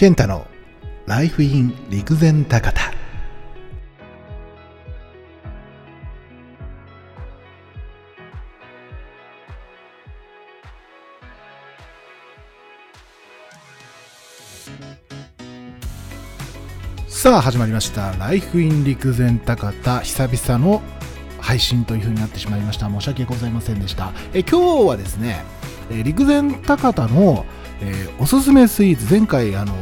健太のライフイン陸前高田。さあ始まりました。ライフイン陸前高田久々の配信という風になってしまいました。申し訳ございませんでした。え今日はですねえ陸前高田の、えーおすすめスイーツ前回あの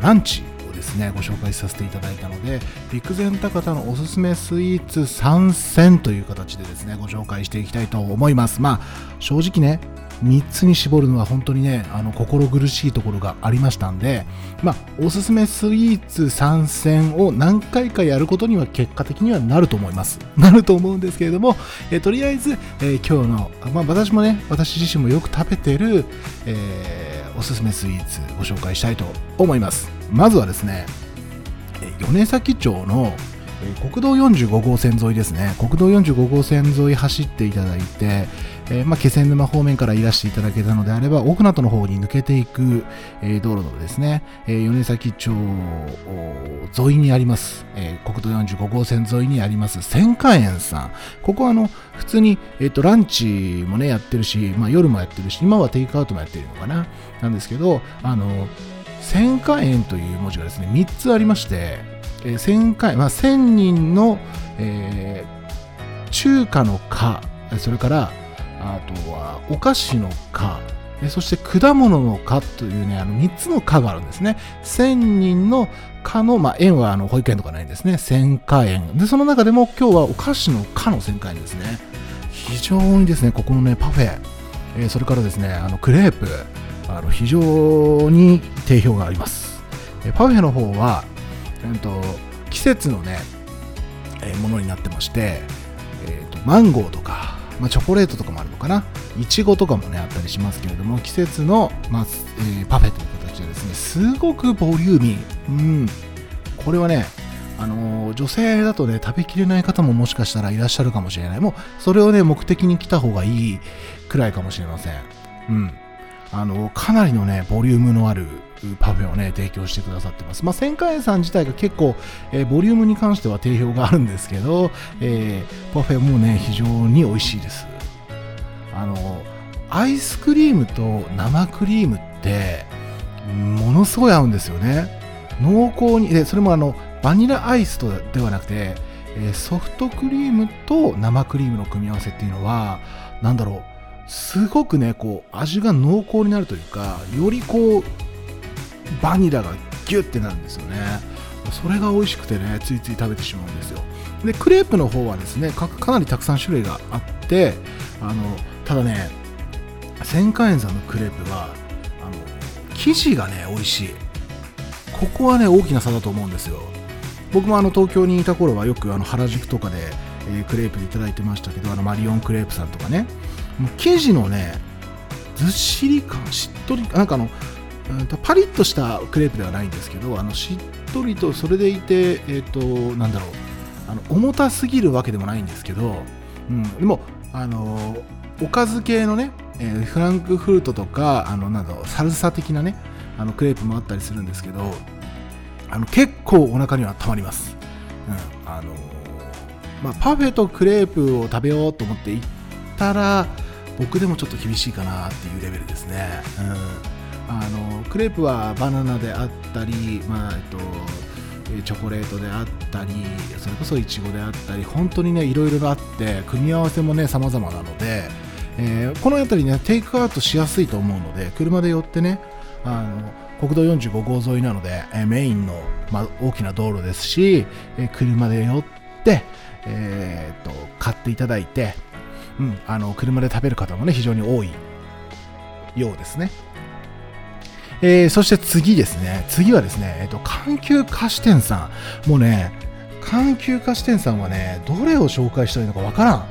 ランチをですねご紹介させていただいたので陸前高田のおすすめスイーツ参戦という形でですねご紹介していきたいと思います。まあ正直ね3つに絞るのは本当にねあの心苦しいところがありましたんでまあおすすめスイーツ参戦を何回かやることには結果的にはなると思います。なると思うんですけれども、えとりあえず、えー今日の、まあ、私もね私自身もよく食べてる、えーおすすめスイーツご紹介したいと思います。まずはですねえ米崎町の国道45号線沿いですね。国道45号線沿い走っていただいて、えーまあ、気仙沼方面からいらしていただけたのであれば奥名戸の方に抜けていく、えー道路のですね、えー米崎町沿いにあります、え国道45号線沿いにあります。千華園さん。ここはあの普通に、えー、とランチもねやってるし、まあ、夜もやってるし今はテイクアウトもやってるのかな。なんですけどあの千華園という文字がですね3つありまして、えー、千華園、まあ、千人の、えー中華の華それからあとはお菓子の華そして果物の華というねあの3つの華があるんですね。千人の華の、まあ、園はあの保育園とかないんですね。千華園でその中でも今日はお菓子の華の千華園ですね。非常にですねここのねパフェ、えーそれからですねあのクレープ。あの非常に定評があります。パフェの方は、えー、と季節のね、えものになってまして、えーとマンゴーとか、まあ、チョコレートとかもあるのかな。いちごとかもねあったりしますけれども季節の、まあえーパフェという形でですねすごくボリューミー。うん。これはねあの女性だとね食べきれない方ももしかしたらいらっしゃるかもしれない。もうそれをね目的に来た方がいいくらいかもしれません。うん。あのかなりのねボリュームのあるパフェをね提供してくださってます。まあ千華園さん自体が結構、えーボリュームに関しては定評があるんですけど、えーパフェもね非常に美味しいです。あのアイスクリームと生クリームってものすごい合うんですよね。濃厚にでそれもあのバニラアイスとではなくて、えーソフトクリームと生クリームの組み合わせっていうのはなんだろうすごくねこう味が濃厚になるというかよりこうバニラがギュッてなるんですよね。それが美味しくてねついつい食べてしまうんですよ。でクレープの方はですねかなりたくさん種類があってあのただね千華園さんのクレープはあの生地がね美味しい。ここはね大きな差だと思うんですよ。僕もあの東京にいた頃はよくあの原宿とかで、えークレープでいただいてましたけどあのマリオンクレープさんとかね。生地のねずっしり感しっとりなんかあのパリッとしたクレープではないんですけどあのしっとりとそれでいてえっ、となんだろうあの重たすぎるわけでもないんですけど、うん、でもあのおかず系のね、えーフランクフルトとかあのなんだろうサルサ的なねあのクレープもあったりするんですけどあの結構お腹にはたまります、うんあのまあ、パフェとクレープを食べようと思って行ったら僕でもちょっと厳しいかなっていうレベルですね、うん、あのクレープはバナナであったり、まあえっと、チョコレートであったりそれこそイチゴであったり本当にねいろいろあって組み合わせもね様々なので、えーこの辺りねテイクアウトしやすいと思うので車で寄ってねあの国道45号沿いなので、えーメインの、ま、大きな道路ですし、えー車で寄って、えーっと買っていただいて、うん、あの車で食べる方もね非常に多いようですね。えーそして次ですね、次はですね、えっ、と、環球菓子店さん。もうね、環球菓子店さんはね、どれを紹介したらいいのかわからん。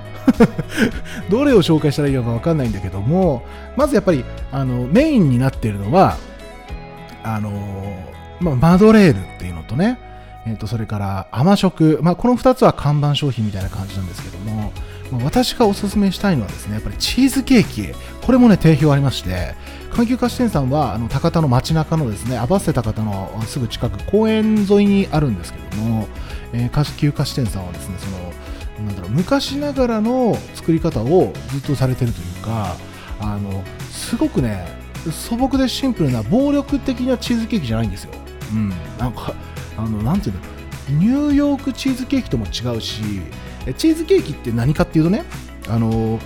どれを紹介したらいいのかわかんないんだけども、まずやっぱり、あの、メインになっているのは、あのまあ、マドレールっていうのとね、えっ、と、それから甘食。まあ、この2つは看板商品みたいな感じなんですけども、私がおすすめしたいのはですねやっぱりチーズケーキこれもね定評ありまして環球菓子店さんはあの高田の街中のですね合わせ高田のすぐ近く公園沿いにあるんですけども、えー、環球菓子店さんはですねそのなんだろう昔ながらの作り方をずっとされてるというかあのすごくね素朴でシンプルな暴力的なチーズケーキじゃないんですよ。うん、なんかあのなんていうのニューヨークチーズケーキとも違うしチーズケーキって何かっていうとねあの、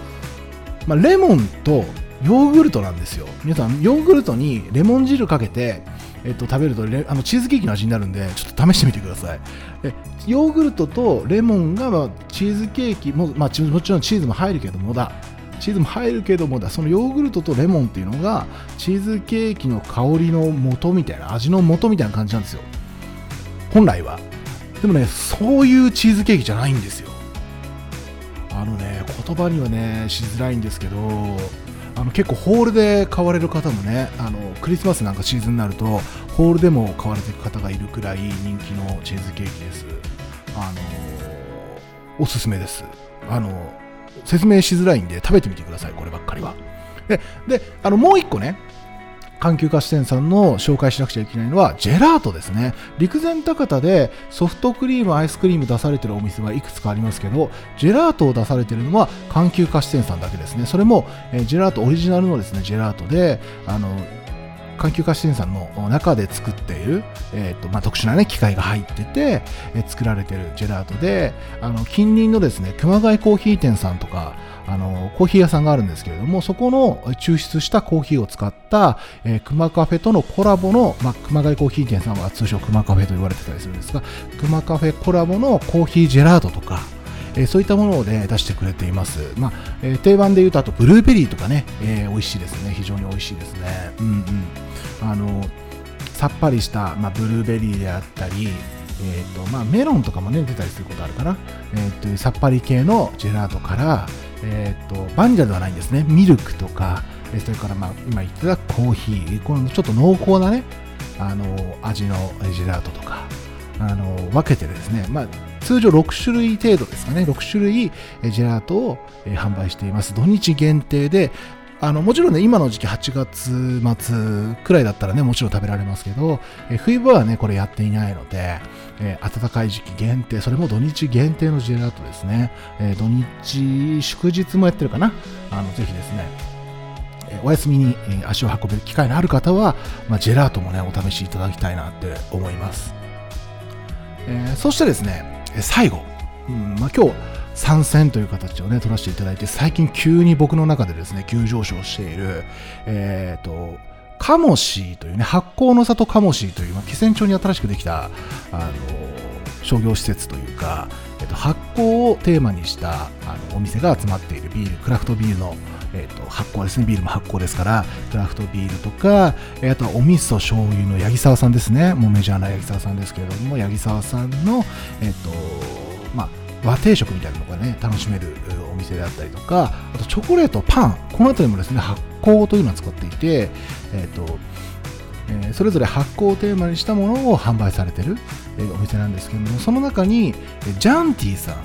まあ、レモンとヨーグルトなんですよ。皆さんヨーグルトにレモン汁かけて、えっと、食べるとあのチーズケーキの味になるんでちょっと試してみてください。えヨーグルトとレモンが、まあ、チーズケーキも,、まあ、もちろんチーズも入るけどもだ。チーズも入るけどもだ。そのヨーグルトとレモンっていうのがチーズケーキの香りの元みたいな味の元みたいな感じなんですよ。本来は。でもねそういうチーズケーキじゃないんですよ。あのね言葉にはねしづらいんですけどあの結構ホールで買われる方もねあのクリスマスなんかシーズンになるとホールでも買われていく方がいるくらい人気のチーズケーキです。あのおすすめです。あの説明しづらいんで食べてみてくださいこればっかりは。でであのもう一個ね環球菓子店さんの紹介しなくちゃいけないのはジェラートですね。陸前高田でソフトクリームアイスクリーム出されてるお店はいくつかありますけどジェラートを出されてるのは環球菓子店さんだけですね。それも、えー、ジェラートオリジナルのですねジェラートであの環球菓子店さんの中で作っている、えーとまあ、特殊な、ね、機械が入ってて、えー、作られてるジェラートであの近隣のですね熊谷コーヒー店さんとかあのコーヒー屋さんがあるんですけれどもそこの抽出したコーヒーを使った、えー、熊カフェとのコラボの、まあ、熊谷コーヒー店さんは通称熊カフェと言われてたりするんですが熊カフェコラボのコーヒージェラートとかえー、そういったものを、ね、出してくれています。まあえー、定番で言うと、あとブルーベリーとかね、えー、美味しいですね。非常に美味しいですね。うんうん。あの、さっぱりした、まあ、ブルーベリーであったり、えーとまあ、メロンとかもね出たりすることあるかな、えーと、さっぱり系のジェラートから、えーと、バンジャではないんですね。ミルクとかそれから、まあ、今言ってたコーヒーこのちょっと濃厚なねあの味のジェラートとかあの分けてですね、まあ、通常6種類程度ですかね。6種類ジェラートを販売しています。土日限定であのもちろんね、今の時期8月末くらいだったらね、もちろん食べられますけど、え冬場はね、これやっていないので、えー、暖かい時期限定、それも土日限定のジェラートですね。えー、土日、祝日もやってるかな？あのぜひですね、えお休みに、足を運べる機会のある方は、まあ、ジェラートもね、お試しいただきたいなって思います。え、そしてですね、最後、うんまあ、今日、参戦という形をね、取らせていただいて、最近急に僕の中でですね、急上昇している、えっ、ー、と、カモシーというね、発酵の里カモシーという、まあ、気仙町に新しくできた、あの、商業施設というか、えっ、ー、と、発酵をテーマにしたあのお店が集まっているビール、クラフトビールのえーと、発酵ですねビールも発酵ですからクラフトビールとか、えー、あとはお味噌醤油の八木沢さんですねもうメジャーな八木沢さんですけれども八木沢さんの、えーとまあ、和定食みたいなのがね楽しめるお店であったりとかあとチョコレートパンこの辺りもですね発酵というのを使っていて、えーとえー、それぞれ発酵をテーマにしたものを販売されてる、えー、お店なんですけどもその中にジャンティさん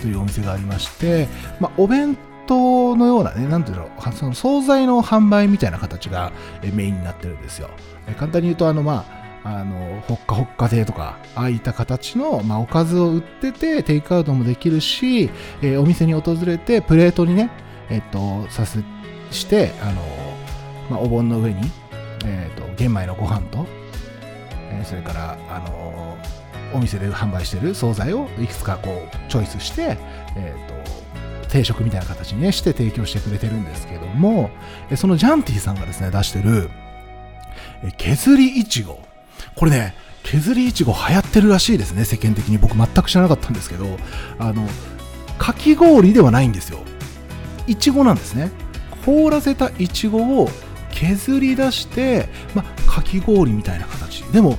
というお店がありまして、まあ、お弁当のようなね、なんていうの、その惣菜の販売みたいな形がメインになってるんですよ。簡単に言うと、あの、まあ、あの、ほっかほっか亭とか、ああいった形の、まあ、おかずを売ってて、テイクアウトもできるし、えー、お店に訪れて、プレートにね、えっと、させ、して、あの、まあ、お盆の上に、えっと、玄米のご飯と、えー、それから、あの、お店で販売してる惣菜をいくつかこう、チョイスして、えっと、定食みたいな形にね、して提供してくれてるんですけども、そのジャンティさんがですね、出してる、削りいちご。これね、削りいちご流行ってるらしいですね、世間的に。僕全く知らなかったんですけど、あの、かき氷ではないんですよ。いちごなんですね。凍らせたいちごを削り出して、まかき氷みたいな形。でも、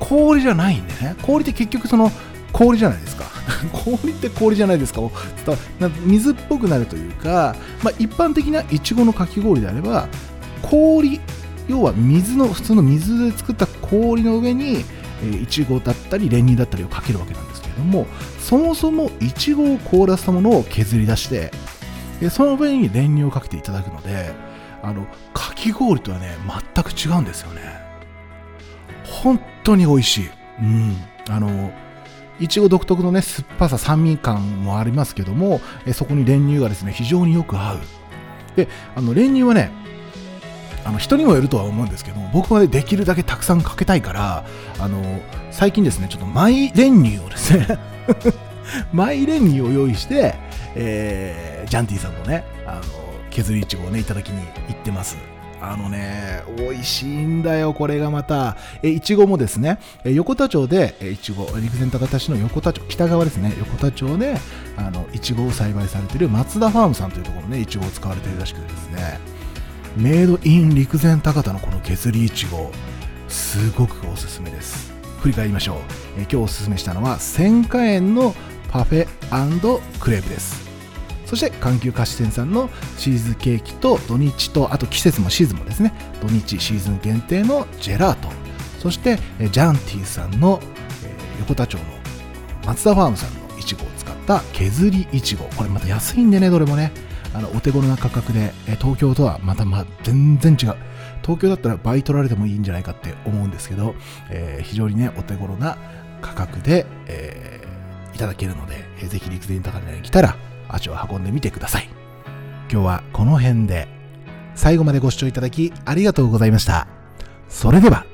氷じゃないんでね。氷って結局その、氷じゃないですか。氷って氷じゃないですか。水っぽくなるというか、まあ、一般的ないちごのかき氷であれば、氷要は水の普通の水で作った氷の上にいちごだったり練乳だったりをかけるわけなんですけれどもそもそもいちごを凍らせたものを削り出してでその上に練乳をかけていただくのであのかき氷とはね全く違うんですよね。本当に美味しい。うん。あのいちご独特のね酸っぱさ酸味感もありますけどもえそこに練乳がですね非常によく合う。であの練乳はねあの人にもよるとは思うんですけど僕はねできるだけたくさんかけたいからあの最近ですねちょっとマイ練乳をですね マイ練乳を用意して、えー、ジャンティさんのねあの削りいちごをねいただきに行ってますあのね、美味しいんだよ、これがまた。え、いちごもですね、え横田町で、えいちご、陸前高田市の横田町、北側ですね、横田町で、あの、いちごを栽培されている松田ファームさんというところね、いちごを使われているらしくてですね、メイドイン陸前高田のこの削りいちご、すごくおすすめです。振り返りましょう。え今日おすすめしたのは、1000花園のパフェクレープです。そして環球菓子店さんのチーズケーキと土日とあと季節もシーズンもですね土日シーズン限定のジェラートそしてジャンティさんの、え横田町の松田ファームさんのいちごを使った削りいちごこれまた安いんでねどれもねあのお手頃な価格でえ東京とはまたま全然違う東京だったら倍取られてもいいんじゃないかって思うんですけど、え、非常にねお手頃な価格で、えー、いただけるので、えー、ぜひ陸前高田に来たら足を運んでみてください。今日はこの辺で最後までご視聴いただきありがとうございました。それでは。